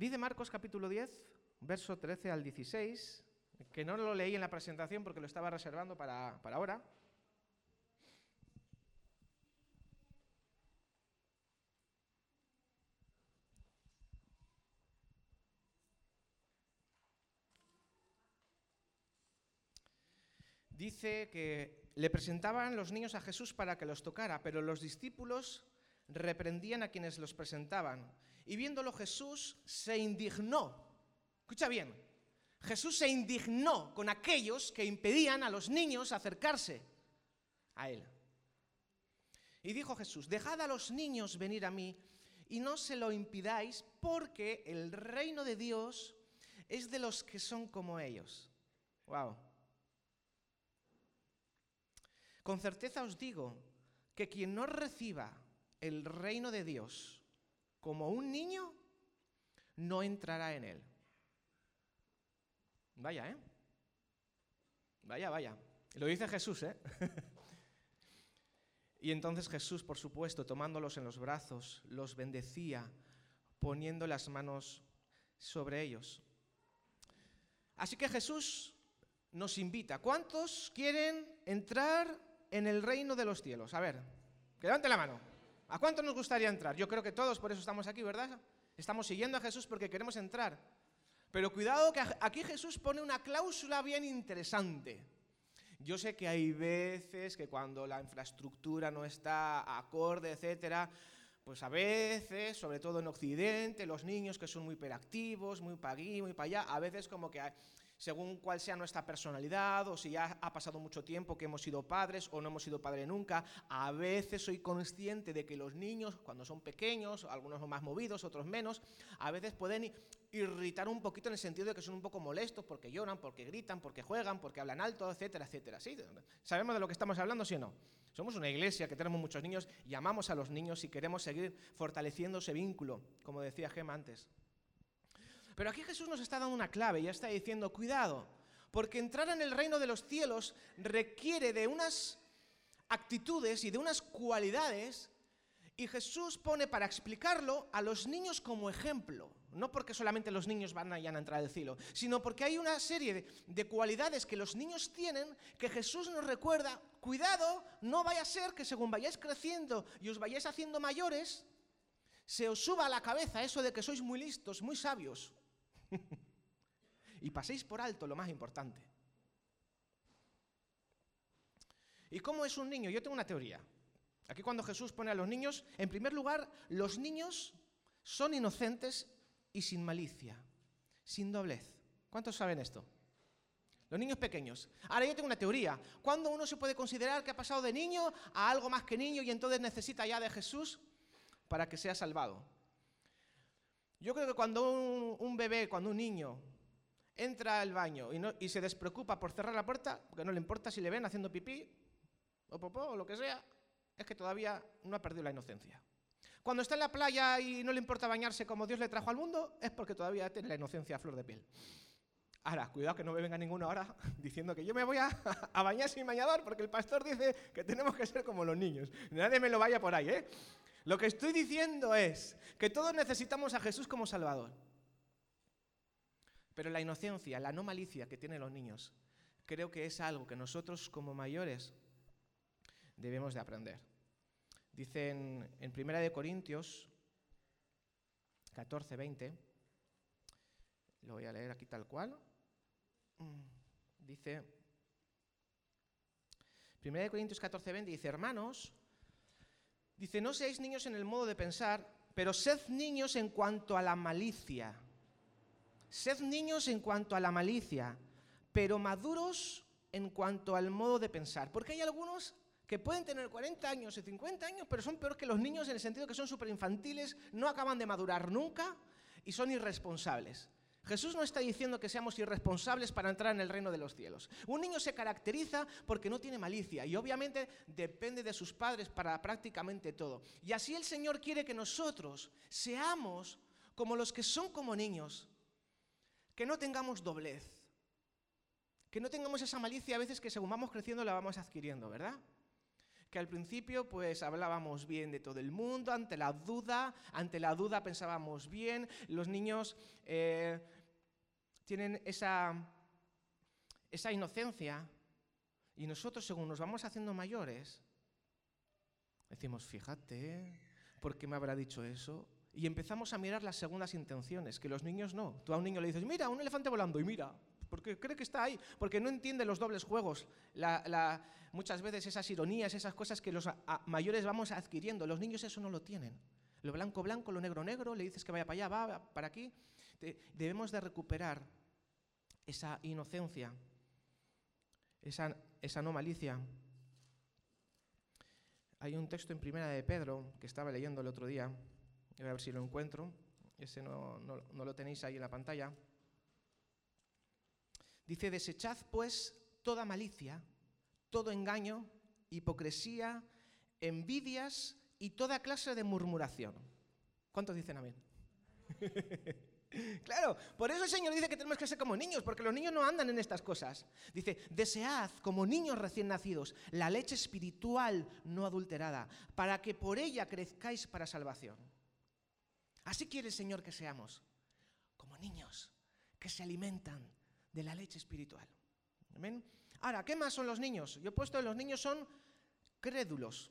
Dice Marcos capítulo 10, verso 13 al 16, que no lo leí en la presentación porque lo estaba reservando para, para ahora. dice que le presentaban los niños a Jesús para que los tocara, pero los discípulos reprendían a quienes los presentaban. Y viéndolo Jesús se indignó. Escucha bien, Jesús se indignó con aquellos que impedían a los niños acercarse a Él. Y dijo Jesús, dejad a los niños venir a mí y no se lo impidáis porque el reino de Dios es de los que son como ellos. Wow. Con certeza os digo que quien no reciba el reino de Dios como un niño, no entrará en él. Vaya, ¿eh? Vaya, vaya. Lo dice Jesús, ¿eh? y entonces Jesús, por supuesto, tomándolos en los brazos, los bendecía, poniendo las manos sobre ellos. Así que Jesús nos invita. ¿Cuántos quieren entrar en el reino de los cielos? A ver, que levante la mano. ¿A cuánto nos gustaría entrar? Yo creo que todos por eso estamos aquí, ¿verdad? Estamos siguiendo a Jesús porque queremos entrar. Pero cuidado que aquí Jesús pone una cláusula bien interesante. Yo sé que hay veces que cuando la infraestructura no está acorde, etcétera, pues a veces, sobre todo en Occidente, los niños que son muy hiperactivos, muy para aquí, muy para allá, a veces como que según cuál sea nuestra personalidad o si ya ha pasado mucho tiempo que hemos sido padres o no hemos sido padres nunca. A veces soy consciente de que los niños, cuando son pequeños, algunos más movidos, otros menos, a veces pueden irritar un poquito en el sentido de que son un poco molestos porque lloran, porque gritan, porque juegan, porque hablan alto, etcétera, etcétera. ¿Sí? ¿Sabemos de lo que estamos hablando, sí o no? Somos una iglesia que tenemos muchos niños y amamos a los niños y queremos seguir fortaleciendo ese vínculo, como decía Gemma antes. Pero aquí Jesús nos está dando una clave, ya está diciendo, cuidado, porque entrar en el reino de los cielos requiere de unas actitudes y de unas cualidades, y Jesús pone para explicarlo a los niños como ejemplo. No porque solamente los niños van a entrar al cielo, sino porque hay una serie de, de cualidades que los niños tienen que Jesús nos recuerda, cuidado, no vaya a ser que según vayáis creciendo y os vayáis haciendo mayores, se os suba a la cabeza eso de que sois muy listos, muy sabios, y paséis por alto lo más importante. ¿Y cómo es un niño? Yo tengo una teoría. Aquí cuando Jesús pone a los niños, en primer lugar, los niños son inocentes y sin malicia, sin doblez. ¿Cuántos saben esto? Los niños pequeños. Ahora yo tengo una teoría. ¿Cuándo uno se puede considerar que ha pasado de niño a algo más que niño y entonces necesita ya de Jesús para que sea salvado? Yo creo que cuando un, bebé, cuando un niño entra al baño y, se despreocupa por cerrar la puerta, porque no le importa si le ven haciendo pipí o popó o lo que sea, es que todavía no ha perdido la inocencia. Cuando está en la playa y no le importa bañarse como Dios le trajo al mundo, es porque todavía tiene la inocencia a flor de piel. Ahora, cuidado que no me venga ninguno ahora diciendo que yo me voy a, a, bañar sin bañador porque el pastor dice que tenemos que ser como los niños. Nadie me lo vaya por ahí, ¿eh? Lo que estoy diciendo es que todos necesitamos a Jesús como Salvador. Pero la inocencia, la no malicia que tienen los niños, creo que es algo que nosotros como mayores debemos de aprender. Dicen en, Primera de Corintios 14, 20, lo voy a leer aquí tal cual, mm, dice, Primera de Corintios 14, 20, dice, hermanos, Dice, no seáis niños en el modo de pensar, pero sed niños en cuanto a la malicia. Sed niños en cuanto a la malicia, pero maduros en cuanto al modo de pensar. Porque hay algunos que pueden tener 40 años y 50 años, pero son peor que los niños en el sentido que son súper infantiles, no acaban de madurar nunca y son irresponsables. Jesús no está diciendo que seamos irresponsables para entrar en el reino de los cielos. Un niño se caracteriza porque no tiene malicia y obviamente depende de sus padres para prácticamente todo. Y así el Señor quiere que nosotros seamos como los que son como niños, que no tengamos doblez, que no tengamos esa malicia a veces que según vamos creciendo la vamos adquiriendo, ¿verdad? Que al principio pues hablábamos bien de todo el mundo, ante la duda, ante la duda pensábamos bien, los niños eh, tienen esa, esa inocencia y nosotros según nos vamos haciendo mayores, decimos, fíjate, ¿por qué me habrá dicho eso? Y empezamos a mirar las segundas intenciones, que los niños no. Tú a un niño le dices, mira, un elefante volando, y mira, porque cree que está ahí, porque no entiende los dobles juegos, muchas veces esas ironías, esas cosas que los mayores vamos adquiriendo. Los niños eso no lo tienen. Lo blanco, blanco, lo negro, negro, le dices que vaya para allá, va para aquí. debemos de recuperar esa inocencia, esa, esa no malicia. Hay un texto en primera de Pedro que estaba leyendo el otro día, voy a ver si lo encuentro, ese no, no lo tenéis ahí en la pantalla. Dice, desechad pues toda malicia, todo engaño, hipocresía, envidias y toda clase de murmuración. ¿Cuántos dicen amén? claro, por eso el Señor dice que tenemos que ser como niños, porque los niños no andan en estas cosas. Dice, desead como niños recién nacidos la leche espiritual no adulterada, para que por ella crezcáis para salvación. Así quiere el Señor que seamos, como niños, que se alimentan de la leche espiritual. Ahora, ¿qué más son los niños? Yo he puesto que los niños son crédulos.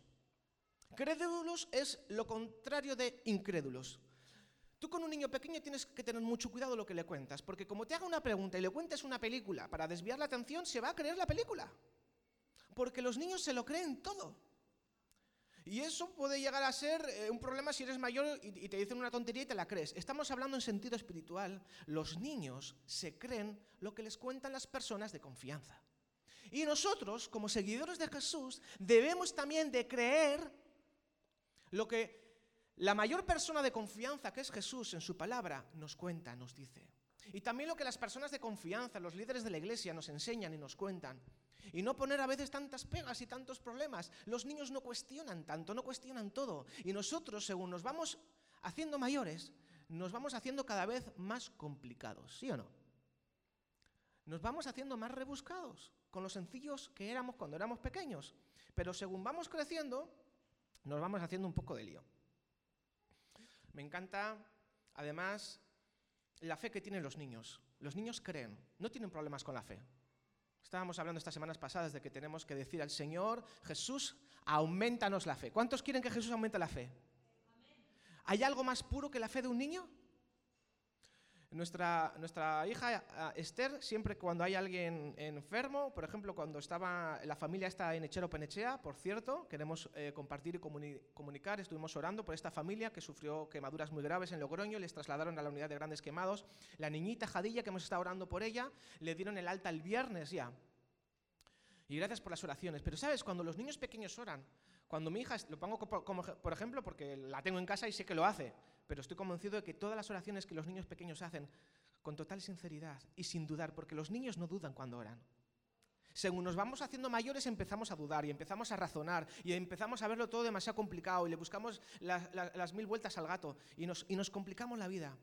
Crédulos es lo contrario de incrédulos. Tú con un niño pequeño tienes que tener mucho cuidado lo que le cuentas, porque como te haga una pregunta y le cuentes una película para desviar la atención, se va a creer la película. Porque los niños se lo creen todo. Y eso puede llegar a ser eh, un problema si eres mayor y, te dicen una tontería y te la crees. Estamos hablando en sentido espiritual. Los niños se creen lo que les cuentan las personas de confianza. Y nosotros, como seguidores de Jesús, debemos también de creer lo que la mayor persona de confianza, que es Jesús, en su palabra, nos cuenta, nos dice. Y también lo que las personas de confianza, los líderes de la iglesia, nos enseñan y nos cuentan. Y no poner a veces tantas pegas y tantos problemas. Los niños no cuestionan tanto, no cuestionan todo. Y nosotros, según nos vamos haciendo mayores, nos vamos haciendo cada vez más complicados, ¿sí o no? Nos vamos haciendo más rebuscados con los sencillos que éramos cuando éramos pequeños. Pero según vamos creciendo, nos vamos haciendo un poco de lío. Me encanta, además, la fe que tienen los niños. Los niños creen, no tienen problemas con la fe. Estábamos hablando estas semanas pasadas de que tenemos que decir al Señor, Jesús, aumentanos la fe. ¿Cuántos quieren que Jesús aumente la fe? ¿Hay algo más puro que la fe de un niño? Nuestra, hija Esther, siempre cuando hay alguien enfermo, por ejemplo, cuando estaba la familia está en Echero Penechea, por cierto, queremos eh, compartir y comunicar, estuvimos orando por esta familia que sufrió quemaduras muy graves en Logroño, les trasladaron a la unidad de grandes quemados. La niñita Jadilla, que hemos estado orando por ella, le dieron el alta el viernes ya. Y gracias por las oraciones. Pero sabes, cuando los niños pequeños oran, cuando mi hija, lo pongo como, por ejemplo porque la tengo en casa y sé que lo hace, pero estoy convencido de que todas las oraciones que los niños pequeños hacen con total sinceridad y sin dudar, porque los niños no dudan cuando oran. Según nos vamos haciendo mayores empezamos a dudar y empezamos a razonar y empezamos a verlo todo demasiado complicado y le buscamos las mil vueltas al gato y nos, complicamos la vida.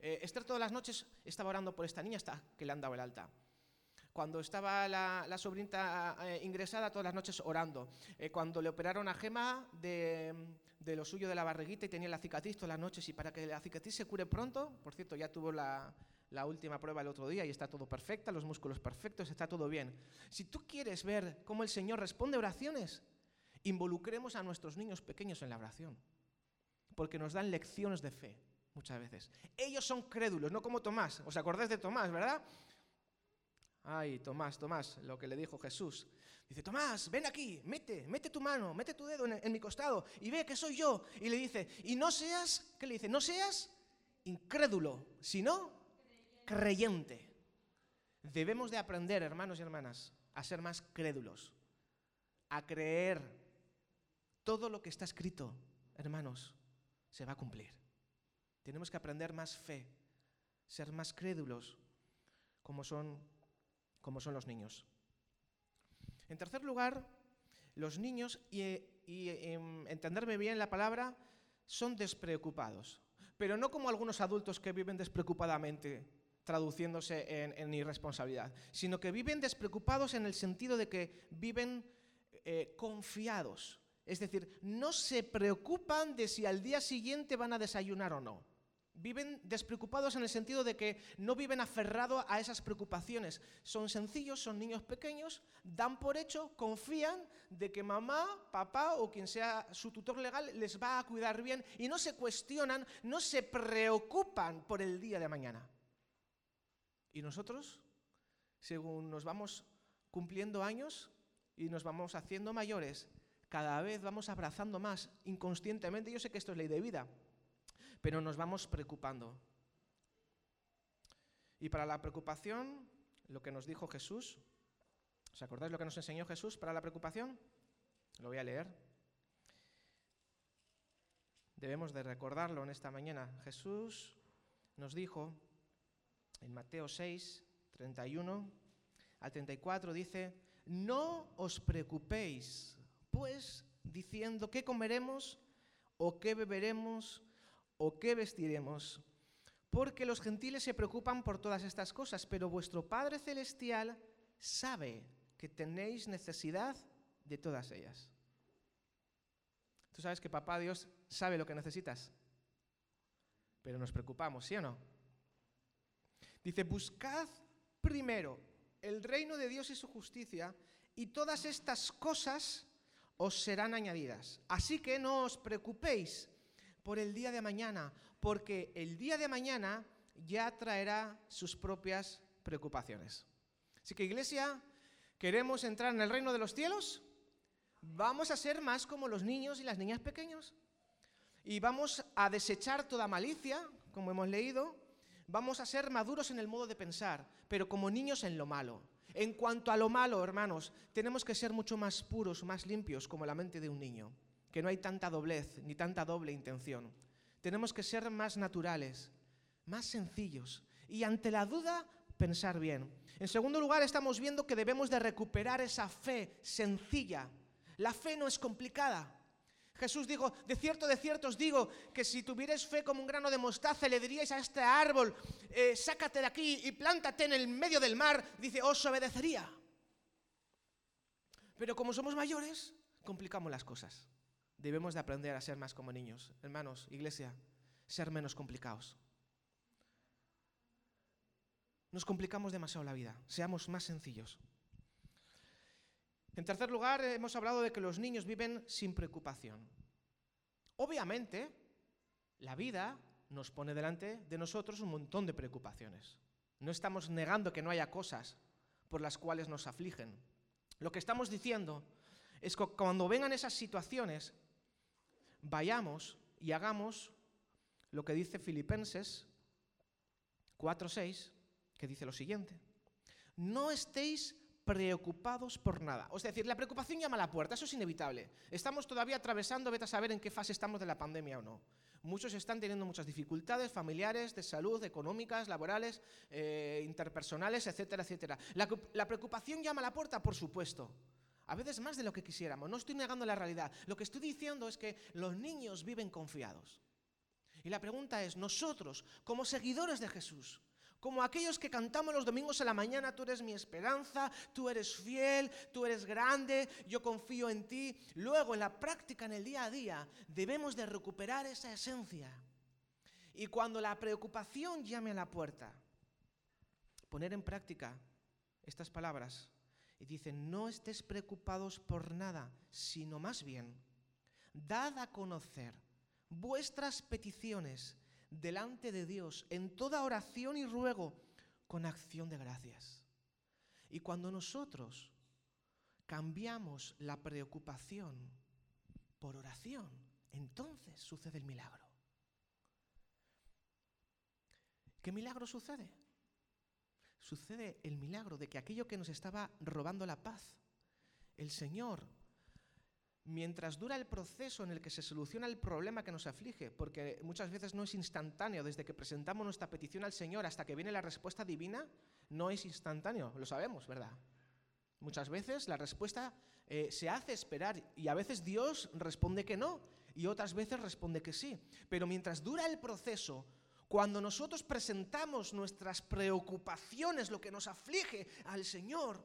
Eh, Esther todas las noches estaba orando por esta niña hasta que le han dado el alta. Cuando estaba la, la eh, ingresada todas las noches orando. Eh, cuando le operaron a Gema de, de, lo suyo de la barriguita y tenía la cicatriz todas las noches y para que la cicatriz se cure pronto, por cierto, ya tuvo la, la última prueba el otro día y está todo perfecto, los músculos perfectos, está todo bien. Si tú quieres ver cómo el Señor responde oraciones, involucremos a nuestros niños pequeños en la oración, porque nos dan lecciones de fe muchas veces. Ellos son crédulos, no como Tomás. ¿Os acordáis de Tomás, verdad? Ay, Tomás, Tomás, lo que le dijo Jesús. Dice, Tomás, ven aquí, mete, mete tu mano, mete tu dedo en, mi costado y ve que soy yo. Y le dice, y no seas, ¿qué le dice? No seas incrédulo, sino creyente. Debemos de aprender, hermanos y hermanas, a ser más crédulos, a creer todo lo que está escrito, hermanos, se va a cumplir. Tenemos que aprender más fe, ser más crédulos, como son como son los niños. En tercer lugar, los niños, y, em, entenderme bien la palabra, son despreocupados, pero no como algunos adultos que viven despreocupadamente, traduciéndose en, irresponsabilidad, sino que viven despreocupados en el sentido de que viven eh, confiados. Es decir, no se preocupan de si al día siguiente van a desayunar o no. Viven despreocupados en el sentido de que no viven aferrados a esas preocupaciones. Son sencillos, son niños pequeños, dan por hecho, confían de que mamá, papá o quien sea su tutor legal les va a cuidar bien y no se cuestionan, no se preocupan por el día de mañana. Y nosotros, según nos vamos cumpliendo años y nos vamos haciendo mayores, cada vez vamos abrazando más inconscientemente. Yo sé que esto es ley de vida pero nos vamos preocupando. Y para la preocupación, lo que nos dijo Jesús, ¿os acordáis lo que nos enseñó Jesús para la preocupación? Lo voy a leer. Debemos de recordarlo en esta mañana. Jesús nos dijo en Mateo 6, 31 al 34, dice, no os preocupéis, pues diciendo qué comeremos o qué beberemos ¿O qué vestiremos? Porque los gentiles se preocupan por todas estas cosas, pero vuestro Padre Celestial sabe que tenéis necesidad de todas ellas. Tú sabes que Papá Dios sabe lo que necesitas, pero nos preocupamos, ¿sí o no? Dice, buscad primero el reino de Dios y su justicia, y todas estas cosas os serán añadidas. Así que no os preocupéis por el día de mañana, porque el día de mañana ya traerá sus propias preocupaciones. Así que iglesia, ¿queremos entrar en el reino de los cielos? Vamos a ser más como los niños y las niñas pequeños. Y vamos a desechar toda malicia, como hemos leído. Vamos a ser maduros en el modo de pensar, pero como niños en lo malo. En cuanto a lo malo, hermanos, tenemos que ser mucho más puros, más limpios, como la mente de un niño que no hay tanta doblez ni tanta doble intención. Tenemos que ser más naturales, más sencillos y ante la duda pensar bien. En segundo lugar, estamos viendo que debemos de recuperar esa fe sencilla. La fe no es complicada. Jesús dijo, de cierto, de cierto os digo, que si tuvierais fe como un grano de mostaza, le diríais a este árbol, eh, sácate de aquí y plántate en el medio del mar, dice, os obedecería. Pero como somos mayores, complicamos las cosas. Debemos de aprender a ser más como niños. Hermanos, iglesia, ser menos complicados. Nos complicamos demasiado la vida. Seamos más sencillos. En tercer lugar, hemos hablado de que los niños viven sin preocupación. Obviamente, la vida nos pone delante de nosotros un montón de preocupaciones. No estamos negando que no haya cosas por las cuales nos afligen. Lo que estamos diciendo es que cuando vengan esas situaciones, vayamos y hagamos lo que dice Filipenses 4.6, que dice lo siguiente. No estéis preocupados por nada. Es decir, la preocupación llama a la puerta, eso es inevitable. Estamos todavía atravesando, vete a saber en qué fase estamos de la pandemia o no. Muchos están teniendo muchas dificultades familiares, de salud, económicas, laborales, eh, interpersonales, etcétera, etcétera. la preocupación llama a la puerta, por supuesto. A veces más de lo que quisiéramos. No estoy negando la realidad. Lo que estoy diciendo es que los niños viven confiados. Y la pregunta es, nosotros, como seguidores de Jesús, como aquellos que cantamos los domingos en la mañana, tú eres mi esperanza, tú eres fiel, tú eres grande, yo confío en ti. Luego, en la práctica, en el día a día, debemos de recuperar esa esencia. Y cuando la preocupación llame a la puerta, poner en práctica estas palabras y dice, no estés preocupados por nada, sino más bien, dad a conocer vuestras peticiones delante de Dios en toda oración y ruego con acción de gracias. Y cuando nosotros cambiamos la preocupación por oración, entonces sucede el milagro. ¿Qué milagro sucede? Sucede el milagro de que aquello que nos estaba robando la paz, el Señor, mientras dura el proceso en el que se soluciona el problema que nos aflige, porque muchas veces no es instantáneo, desde que presentamos nuestra petición al Señor hasta que viene la respuesta divina, no es instantáneo, lo sabemos, ¿verdad? Muchas veces la respuesta eh, se hace esperar y a veces Dios responde que no y otras veces responde que sí. Pero mientras dura el proceso, cuando nosotros presentamos nuestras preocupaciones, lo que nos aflige al Señor,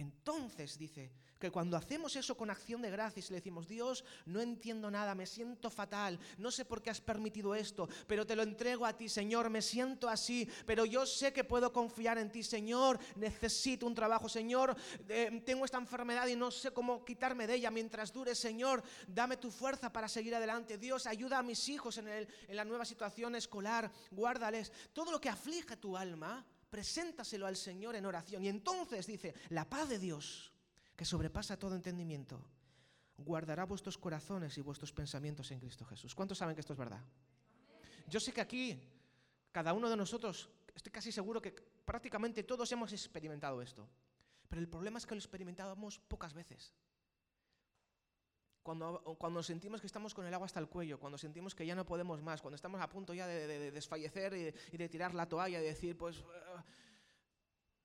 Entonces dice que cuando hacemos eso con acción de gracias y le decimos, Dios, no entiendo nada, me siento fatal, no sé por qué has permitido esto, pero te lo entrego a ti, Señor, me siento así, pero yo sé que puedo confiar en ti, Señor, necesito un trabajo, Señor, eh, tengo esta enfermedad y no sé cómo quitarme de ella mientras dure, Señor, dame tu fuerza para seguir adelante, Dios, ayuda a mis hijos en, en la nueva situación escolar, guárdales, todo lo que aflige tu alma preséntaselo al Señor en oración. Y entonces dice, la paz de Dios, que sobrepasa todo entendimiento, guardará vuestros corazones y vuestros pensamientos en Cristo Jesús. ¿Cuántos saben que esto es verdad? Yo sé que aquí, cada uno de nosotros, estoy casi seguro que prácticamente todos hemos experimentado esto. Pero el problema es que lo experimentamos pocas veces. Cuando, cuando, sentimos que estamos con el agua hasta el cuello, cuando sentimos que ya no podemos más, cuando estamos a punto ya de, desfallecer y, de tirar la toalla y decir, pues eh,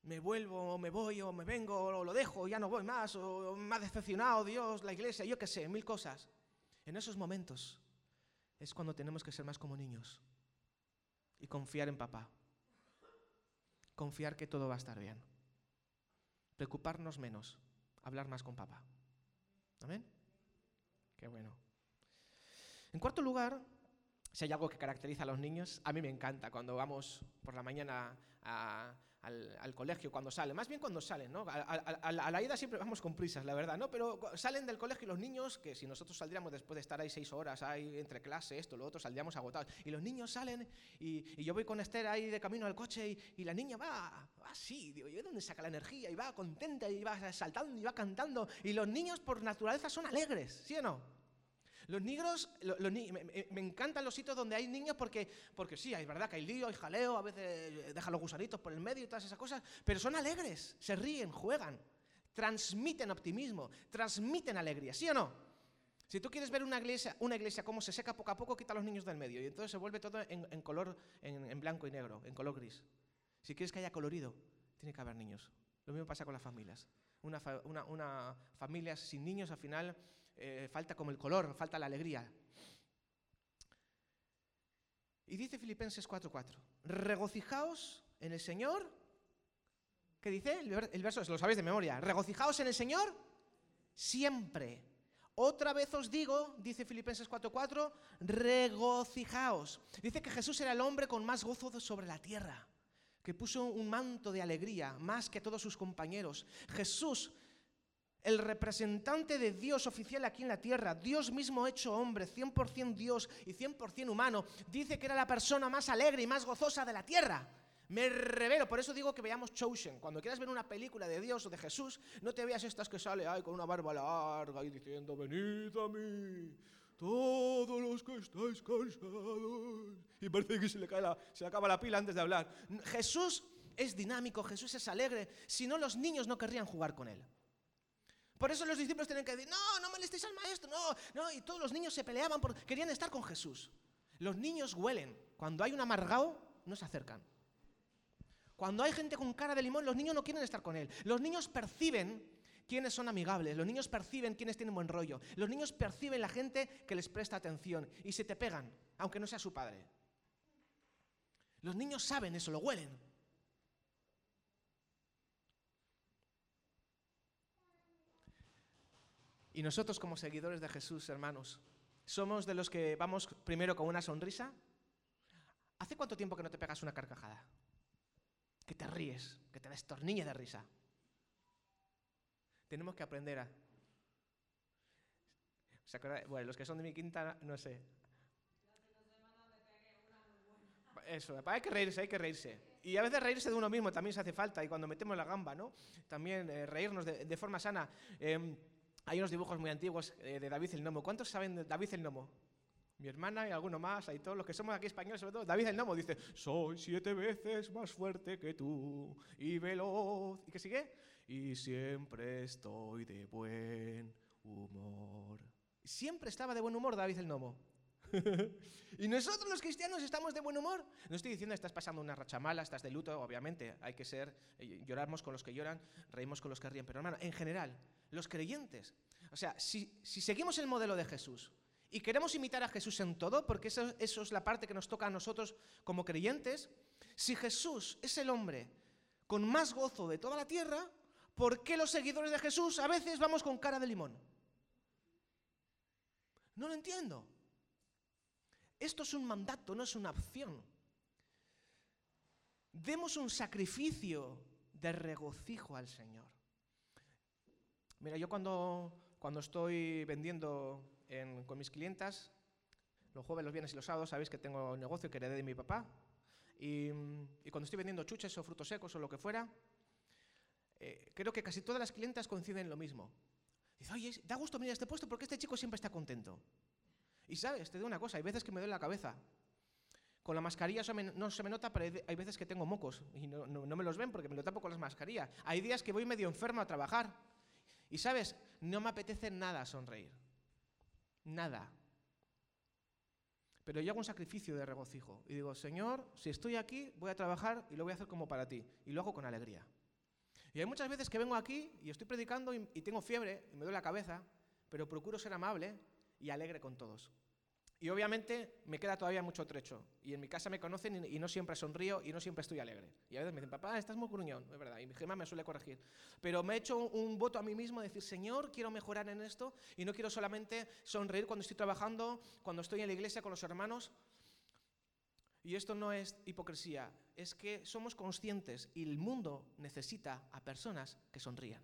me vuelvo, o me voy, o me vengo, o lo dejo, o ya no voy más, o me ha decepcionado Dios, la iglesia, yo qué sé, mil cosas. En esos momentos es cuando tenemos que ser más como niños y confiar en papá. Confiar que todo va a estar bien. Preocuparnos menos, hablar más con papá. Amén. Qué bueno. En cuarto lugar, si hay algo que caracteriza a los niños, a mí me encanta cuando vamos por la mañana al, colegio, cuando salen, más bien cuando salen, ¿no? A, la ida siempre vamos con prisas, la verdad, ¿no? Pero salen del colegio los niños, que si nosotros saldríamos después de estar ahí seis horas, ahí entre clase, esto, lo otro, saldríamos agotados. Y los niños salen y, yo voy con Esther ahí de camino al coche y, la niña va así, digo, ¿y de dónde saca la energía? Y va contenta y va saltando y va cantando. Y los niños por naturaleza son alegres, ¿sí o no? Los niños, me, encantan los sitios donde hay niños porque, porque sí, es verdad que hay lío, hay jaleo, a veces dejan los gusanitos por el medio y todas esas cosas, pero son alegres, se ríen, juegan, transmiten optimismo, transmiten alegría, ¿sí o no? Si tú quieres ver una iglesia, una iglesia cómo se seca poco a poco, quita a los niños del medio y entonces se vuelve todo en, color, en, blanco y negro, en color gris. Si quieres que haya colorido, tiene que haber niños. Lo mismo pasa con las familias. Una, una familia sin niños al final eh, falta como el color, falta la alegría. Y dice Filipenses 4:4, regocijaos en el Señor. ¿Qué dice? El verso, lo sabéis de memoria. Regocijaos en el Señor siempre. Otra vez os digo, dice Filipenses 4:4, regocijaos. Dice que Jesús era el hombre con más gozo sobre la tierra, que puso un manto de alegría más que todos sus compañeros. Jesús el representante de Dios oficial aquí en la tierra, Dios mismo hecho hombre, 100% Dios y 100% humano, dice que era la persona más alegre y más gozosa de la tierra. Me revelo, por eso digo que veamos Chosen. Cuando quieras ver una película de Dios o de Jesús, no te veas estas que sale ay, con una barba larga y diciendo, venid a mí, todos los que estáis cansados. Y parece que se se le acaba la pila antes de hablar. Jesús es dinámico, Jesús es alegre, si no los niños no querrían jugar con él. Por eso los discípulos tienen que decir, no, no molestéis al maestro, no, no. Y todos los niños se peleaban porque querían estar con Jesús. Los niños huelen. Cuando hay un amargado, no se acercan. Cuando hay gente con cara de limón, los niños no quieren estar con él. Los niños perciben quiénes son amigables, los niños perciben quiénes tienen buen rollo, los niños perciben la gente que les presta atención y se te pegan, aunque no sea su padre. Los niños saben eso, lo huelen. Y nosotros como seguidores de Jesús, hermanos, somos de los que vamos primero con una sonrisa. ¿Hace cuánto tiempo que no te pegas una carcajada? Que te ríes, que te destornilles de risa. Tenemos que aprender a... Bueno, los que son de mi quinta, no sé. Eso, hay que reírse, hay que reírse. Y a veces reírse de uno mismo también se hace falta. Y cuando metemos la gamba, ¿no? También eh, reírnos de, forma sana. Em, hay unos dibujos muy antiguos eh, de David el Nomo. ¿Cuántos saben de David el Nomo? Mi hermana y alguno más, hay todos los que somos aquí españoles, sobre todo. David el Nomo dice: Soy siete veces más fuerte que tú y veloz. ¿Y qué sigue? Y siempre estoy de buen humor. Siempre estaba de buen humor David el Nomo. y nosotros los cristianos estamos de buen humor. No estoy diciendo estás pasando una racha mala, estás de luto, obviamente. Hay que ser, eh, lloramos con los que lloran, reímos con los que ríen. Pero hermano, en general, los creyentes, o sea, si, seguimos el modelo de Jesús y queremos imitar a Jesús en todo, porque eso, eso es la parte que nos toca a nosotros como creyentes, si Jesús es el hombre con más gozo de toda la tierra, ¿por qué los seguidores de Jesús a veces vamos con cara de limón? No lo entiendo. Esto es un mandato, no es una opción. Demos un sacrificio de regocijo al Señor. Mira, yo cuando, cuando estoy vendiendo con mis clientas, los jueves, los viernes y los sábados, sabéis que tengo un negocio que heredé de mi papá. Y, cuando estoy vendiendo chuches o frutos secos o lo que fuera, eh, creo que casi todas las clientas coinciden en lo mismo. Dice, oye, da gusto venir a este puesto porque este chico siempre está contento. Y sabes, te digo una cosa, hay veces que me duele la cabeza. Con la mascarilla no se me nota, pero hay veces que tengo mocos y no, me los ven porque me lo tapo con las mascarillas. Hay días que voy medio enfermo a trabajar. Y sabes, no me apetece nada sonreír. Nada. Pero yo hago un sacrificio de regocijo y digo, Señor, si estoy aquí, voy a trabajar y lo voy a hacer como para ti. Y lo hago con alegría. Y hay muchas veces que vengo aquí y estoy predicando y, y tengo fiebre y me duele la cabeza, pero procuro ser amable y alegre con todos. Y obviamente me queda todavía mucho trecho. Y en mi casa me conocen y, no siempre sonrío y no siempre estoy alegre. Y a veces me dicen, papá, estás muy gruñón, es verdad. Y mi gema me suele corregir. Pero me he hecho un, voto a mí mismo de decir, Señor, quiero mejorar en esto y no quiero solamente sonreír cuando estoy trabajando, cuando estoy en la iglesia con los hermanos. Y esto no es hipocresía, es que somos conscientes y el mundo necesita a personas que sonrían.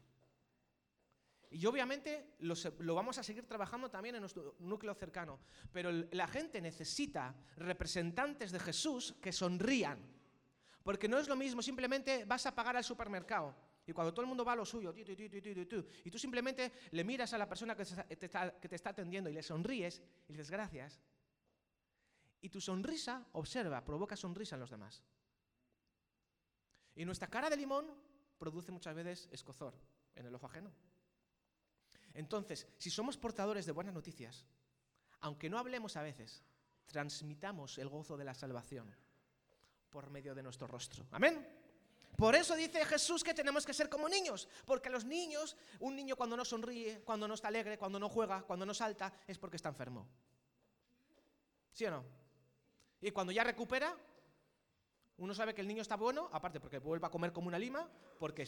Y obviamente lo, vamos a seguir trabajando también en nuestro núcleo cercano. Pero la gente necesita representantes de Jesús que sonrían. Porque no es lo mismo, simplemente vas a pagar al supermercado. Y cuando todo el mundo va a lo suyo, y tú simplemente le miras a la persona que te, está, atendiendo y le sonríes y le dices gracias. Y tu sonrisa, observa, provoca sonrisa en los demás. Y nuestra cara de limón produce muchas veces escozor en el ojo ajeno. Entonces, si somos portadores de buenas noticias, aunque no hablemos a veces, transmitamos el gozo de la salvación por medio de nuestro rostro. Amén. Por eso dice Jesús que tenemos que ser como niños, porque los niños, un niño cuando no sonríe, cuando no está alegre, cuando no juega, cuando no salta, es porque está enfermo. ¿Sí o no? Y cuando ya recupera, uno sabe que el niño está bueno, aparte porque vuelve a comer como una lima, porque,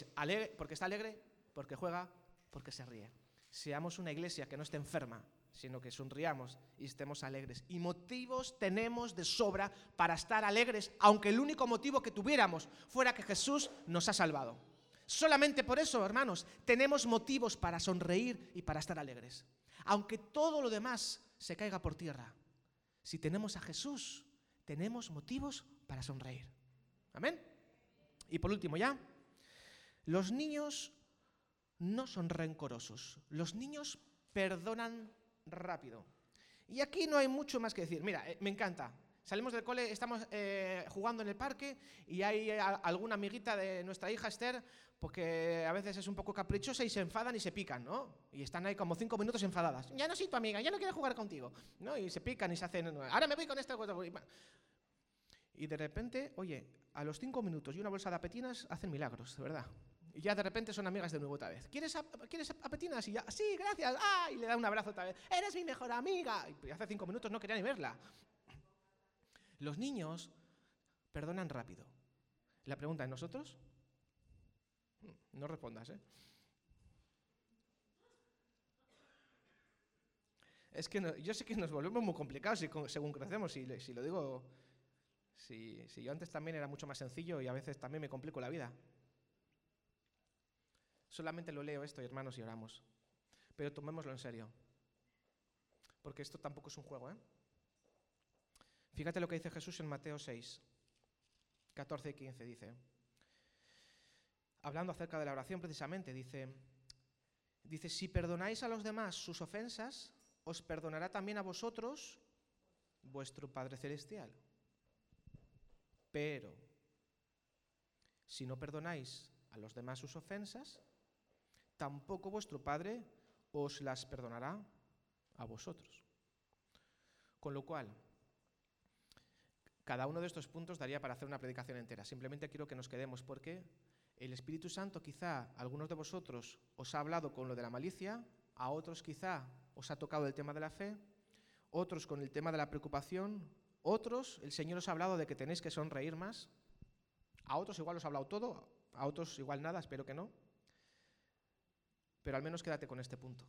porque está alegre, porque juega, porque se ríe seamos una iglesia que no esté enferma, sino que sonriamos y estemos alegres. Y motivos tenemos de sobra para estar alegres, aunque el único motivo que tuviéramos fuera que Jesús nos ha salvado. Solamente por eso, hermanos, tenemos motivos para sonreír y para estar alegres. Aunque todo lo demás se caiga por tierra, si tenemos a Jesús, tenemos motivos para sonreír. Amén. Y por último ya, los niños no son rencorosos. Los niños perdonan rápido. Y aquí no hay mucho más que decir. Mira, eh, me encanta. Salimos del cole, estamos eh, jugando en el parque y hay alguna amiguita de nuestra hija Esther, porque a veces es un poco caprichosa y se enfadan y se pican, ¿no? Y están ahí como cinco minutos enfadadas. Ya no soy tu amiga, ya no quiero jugar contigo, ¿no? Y se pican y se hacen. Ahora me voy con esta. Y de repente, oye, a los cinco minutos y una bolsa de apetinas hacen milagros, de verdad. Y ya de repente son amigas de nuevo otra vez. ¿Quieres, ¿quieres apetinas? Y ya, sí, gracias. ¡Ah! Y le da un abrazo otra vez. Eres mi mejor amiga. Y hace cinco minutos no quería ni verla. Los niños perdonan rápido. La pregunta, ¿en nosotros? Hmm, no respondas, ¿eh? Es que yo sé que nos volvemos muy complicados según crecemos. Si, si lo digo, si, si yo antes también era mucho más sencillo y a veces también me complico la vida. Solamente lo leo esto, hermanos, y oramos. Pero tomémoslo en serio. Porque esto tampoco es un juego, ¿eh? Fíjate lo que dice Jesús en Mateo 6, 14 y 15. Dice, hablando acerca de la oración precisamente, dice, dice, si perdonáis a los demás sus ofensas, os perdonará también a vosotros vuestro Padre Celestial. Pero, si no perdonáis a los demás sus ofensas, tampoco vuestro Padre os las perdonará a vosotros. Con lo cual, cada uno de estos puntos daría para hacer una predicación entera. Simplemente quiero que nos quedemos porque el Espíritu Santo quizá algunos de vosotros os ha hablado con lo de la malicia, a otros quizá os ha tocado el tema de la fe, otros con el tema de la preocupación, otros el Señor os ha hablado de que tenéis que sonreír más, a otros igual os ha hablado todo, a otros igual nada, espero que no. Pero al menos quédate con este punto.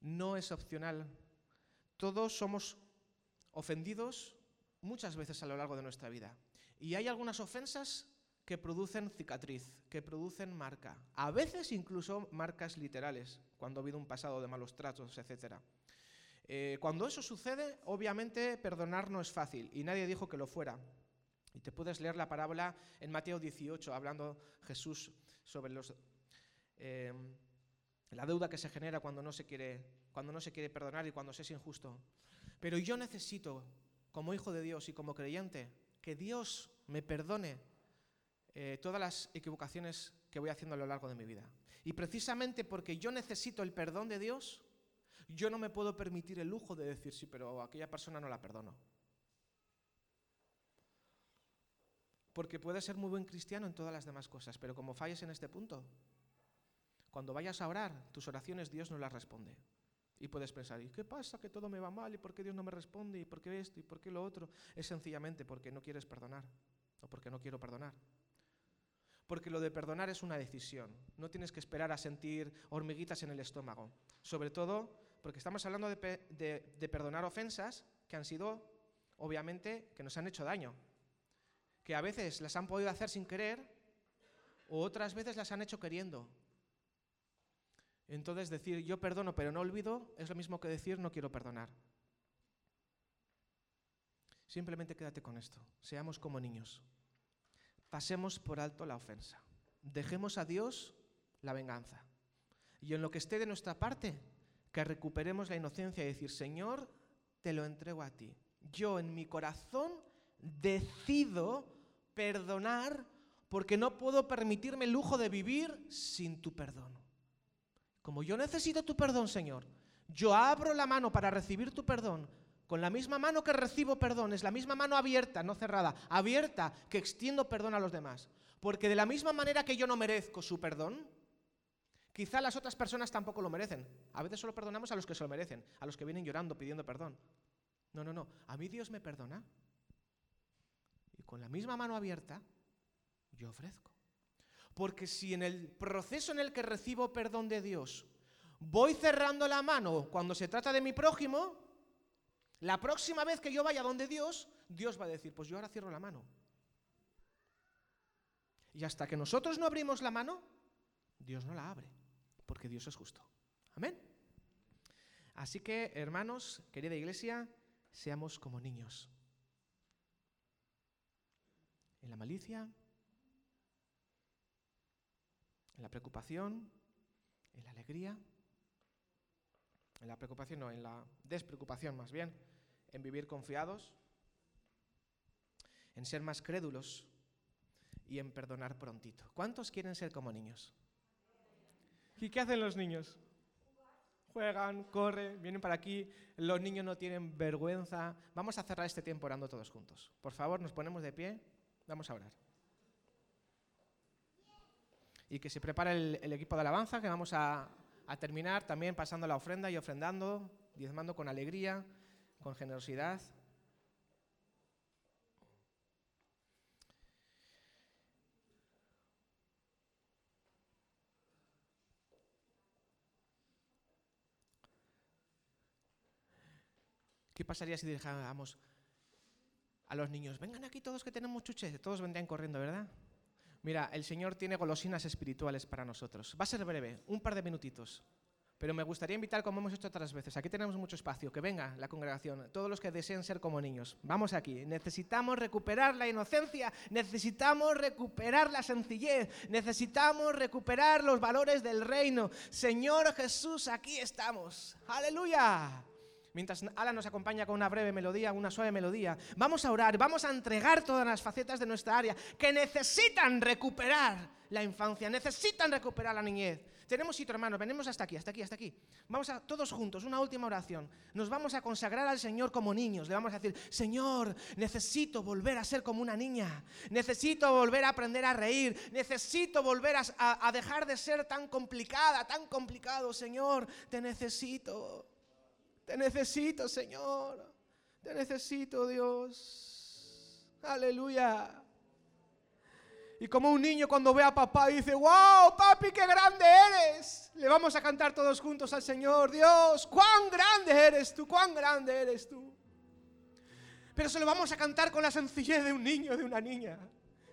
No es opcional. Todos somos ofendidos muchas veces a lo largo de nuestra vida. Y hay algunas ofensas que producen cicatriz, que producen marca. A veces incluso marcas literales, cuando ha habido un pasado de malos tratos, etc. Eh, cuando eso sucede, obviamente perdonar no es fácil, y nadie dijo que lo fuera. Y te puedes leer la parábola en Mateo 18, hablando Jesús sobre los, eh, la deuda que se genera cuando no se, quiere, cuando no se quiere perdonar y cuando se es injusto. Pero yo necesito, como hijo de Dios y como creyente, que Dios me perdone eh, todas las equivocaciones que voy haciendo a lo largo de mi vida. Y precisamente porque yo necesito el perdón de Dios, yo no me puedo permitir el lujo de decir, sí, pero aquella persona no la perdono. Porque puede ser muy buen cristiano en todas las demás cosas, pero como falles en este punto, cuando vayas a orar, tus oraciones Dios no las responde. Y puedes pensar, ¿y qué pasa? Que todo me va mal, ¿y por qué Dios no me responde? ¿Y por qué esto? ¿Y por qué lo otro? Es sencillamente porque no quieres perdonar, o porque no quiero perdonar. Porque lo de perdonar es una decisión. No tienes que esperar a sentir hormiguitas en el estómago. Sobre todo porque estamos hablando de, de perdonar ofensas que han sido, obviamente, que nos han hecho daño. Que a veces las han podido hacer sin querer o otras veces las han hecho queriendo. Entonces decir yo perdono pero no olvido es lo mismo que decir no quiero perdonar. Simplemente quédate con esto. Seamos como niños. Pasemos por alto la ofensa. Dejemos a Dios la venganza. Y en lo que esté de nuestra parte, que recuperemos la inocencia y decir, Señor, te lo entrego a ti. Yo en mi corazón decido perdonar porque no puedo permitirme el lujo de vivir sin tu perdón. Como yo necesito tu perdón, Señor, yo abro la mano para recibir tu perdón. Con la misma mano que recibo perdón, es la misma mano abierta, no cerrada, abierta, que extiendo perdón a los demás. Porque de la misma manera que yo no merezco su perdón, quizá las otras personas tampoco lo merecen. A veces solo perdonamos a los que se lo merecen, a los que vienen llorando pidiendo perdón. No, no, no. A mí Dios me perdona. Y con la misma mano abierta, yo ofrezco. Porque si en el proceso en el que recibo perdón de Dios voy cerrando la mano cuando se trata de mi prójimo, la próxima vez que yo vaya donde Dios, Dios va a decir, pues yo ahora cierro la mano. Y hasta que nosotros no abrimos la mano, Dios no la abre, porque Dios es justo. Amén. Así que, hermanos, querida iglesia, seamos como niños. En la malicia, en la preocupación, en la alegría, en la preocupación no, en la despreocupación más bien, en vivir confiados, en ser más crédulos y en perdonar prontito. ¿Cuántos quieren ser como niños? ¿Y qué hacen los niños? Juegan, corren, vienen para aquí. Los niños no tienen vergüenza. Vamos a cerrar este tiempo orando todos juntos. Por favor, nos ponemos de pie. Vamos a orar y que se prepare el, equipo de alabanza, que vamos a, a terminar también pasando la ofrenda y ofrendando, diezmando con alegría, con generosidad. ¿Qué pasaría si dejáramos a los niños, vengan aquí todos que tenemos chuches? Todos vendrían corriendo, ¿verdad? Mira, el Señor tiene golosinas espirituales para nosotros. Va a ser breve, un par de minutitos. Pero me gustaría invitar, como hemos hecho otras veces, aquí tenemos mucho espacio, que venga la congregación, todos los que deseen ser como niños. Vamos aquí, necesitamos recuperar la inocencia, necesitamos recuperar la sencillez, necesitamos recuperar los valores del reino. Señor Jesús, aquí estamos. Aleluya mientras Alan nos acompaña con una breve melodía, una suave melodía, vamos a orar, vamos a entregar todas las facetas de nuestra área que necesitan recuperar la infancia, necesitan recuperar la niñez. Tenemos sitio, hermanos, venimos hasta aquí, hasta aquí, hasta aquí. Vamos a todos juntos, una última oración. Nos vamos a consagrar al Señor como niños. Le vamos a decir, Señor, necesito volver a ser como una niña. Necesito volver a aprender a reír. Necesito volver a, a dejar de ser tan complicada, tan complicado. Señor, te necesito. Te necesito, Señor. Te necesito, Dios. Aleluya. Y como un niño cuando ve a papá y dice, wow, papi, qué grande eres. Le vamos a cantar todos juntos al Señor, Dios, cuán grande eres tú, cuán grande eres tú. Pero se lo vamos a cantar con la sencillez de un niño, de una niña.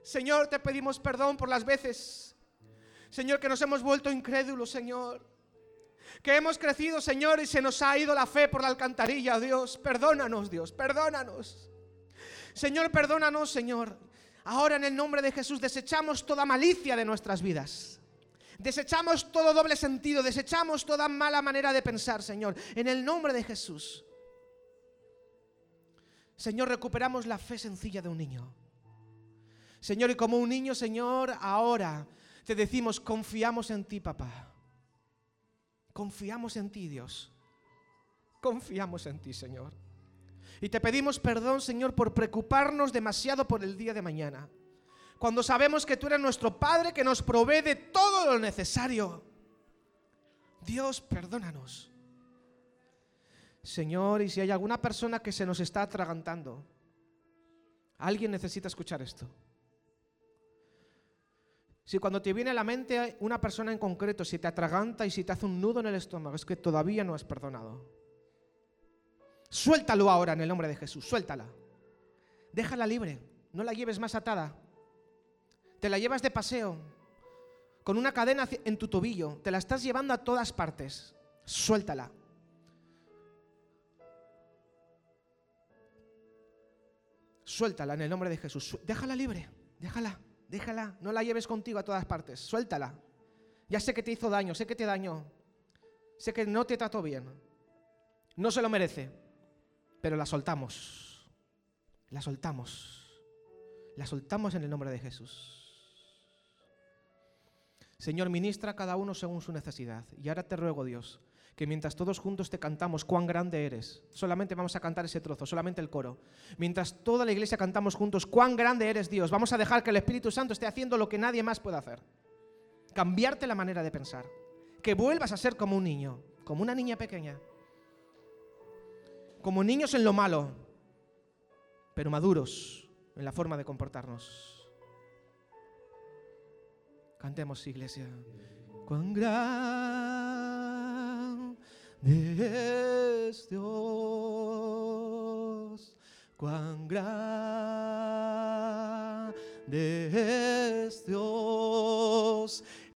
Señor, te pedimos perdón por las veces, Señor, que nos hemos vuelto incrédulos, Señor. Que hemos crecido, Señor, y se nos ha ido la fe por la alcantarilla, Dios. Perdónanos, Dios, perdónanos. Señor, perdónanos, Señor. Ahora en el nombre de Jesús desechamos toda malicia de nuestras vidas. Desechamos todo doble sentido, desechamos toda mala manera de pensar, Señor. En el nombre de Jesús. Señor, recuperamos la fe sencilla de un niño. Señor, y como un niño, Señor, ahora te decimos, confiamos en ti, papá. Confiamos en ti, Dios. Confiamos en ti, Señor. Y te pedimos perdón, Señor, por preocuparnos demasiado por el día de mañana. Cuando sabemos que tú eres nuestro Padre que nos provee de todo lo necesario. Dios, perdónanos. Señor, y si hay alguna persona que se nos está atragantando, alguien necesita escuchar esto. Si cuando te viene a la mente una persona en concreto, si te atraganta y si te hace un nudo en el estómago, es que todavía no has perdonado. Suéltalo ahora en el nombre de Jesús, suéltala. Déjala libre, no la lleves más atada. Te la llevas de paseo, con una cadena en tu tobillo, te la estás llevando a todas partes. Suéltala. Suéltala en el nombre de Jesús. Déjala libre, déjala, déjala. No la lleves contigo a todas partes. Suéltala. Ya sé que te hizo daño, sé que te dañó. Sé que no te trató bien. No se lo merece. Pero la soltamos. La soltamos. La soltamos en el nombre de Jesús. Señor, ministra a cada uno según su necesidad. Y ahora te ruego, Dios, que mientras todos juntos te cantamos cuán grande eres, solamente vamos a cantar ese trozo, solamente el coro. Mientras toda la iglesia cantamos juntos cuán grande eres Dios, vamos a dejar que el Espíritu Santo esté haciendo lo que nadie más puede hacer. Cambiarte la manera de pensar. Que vuelvas a ser como un niño, como una niña pequeña. Como niños en lo malo, pero maduros en la forma de comportarnos. Cantemos, iglesia. Cuán grande es Dios, cuán grande es Dios.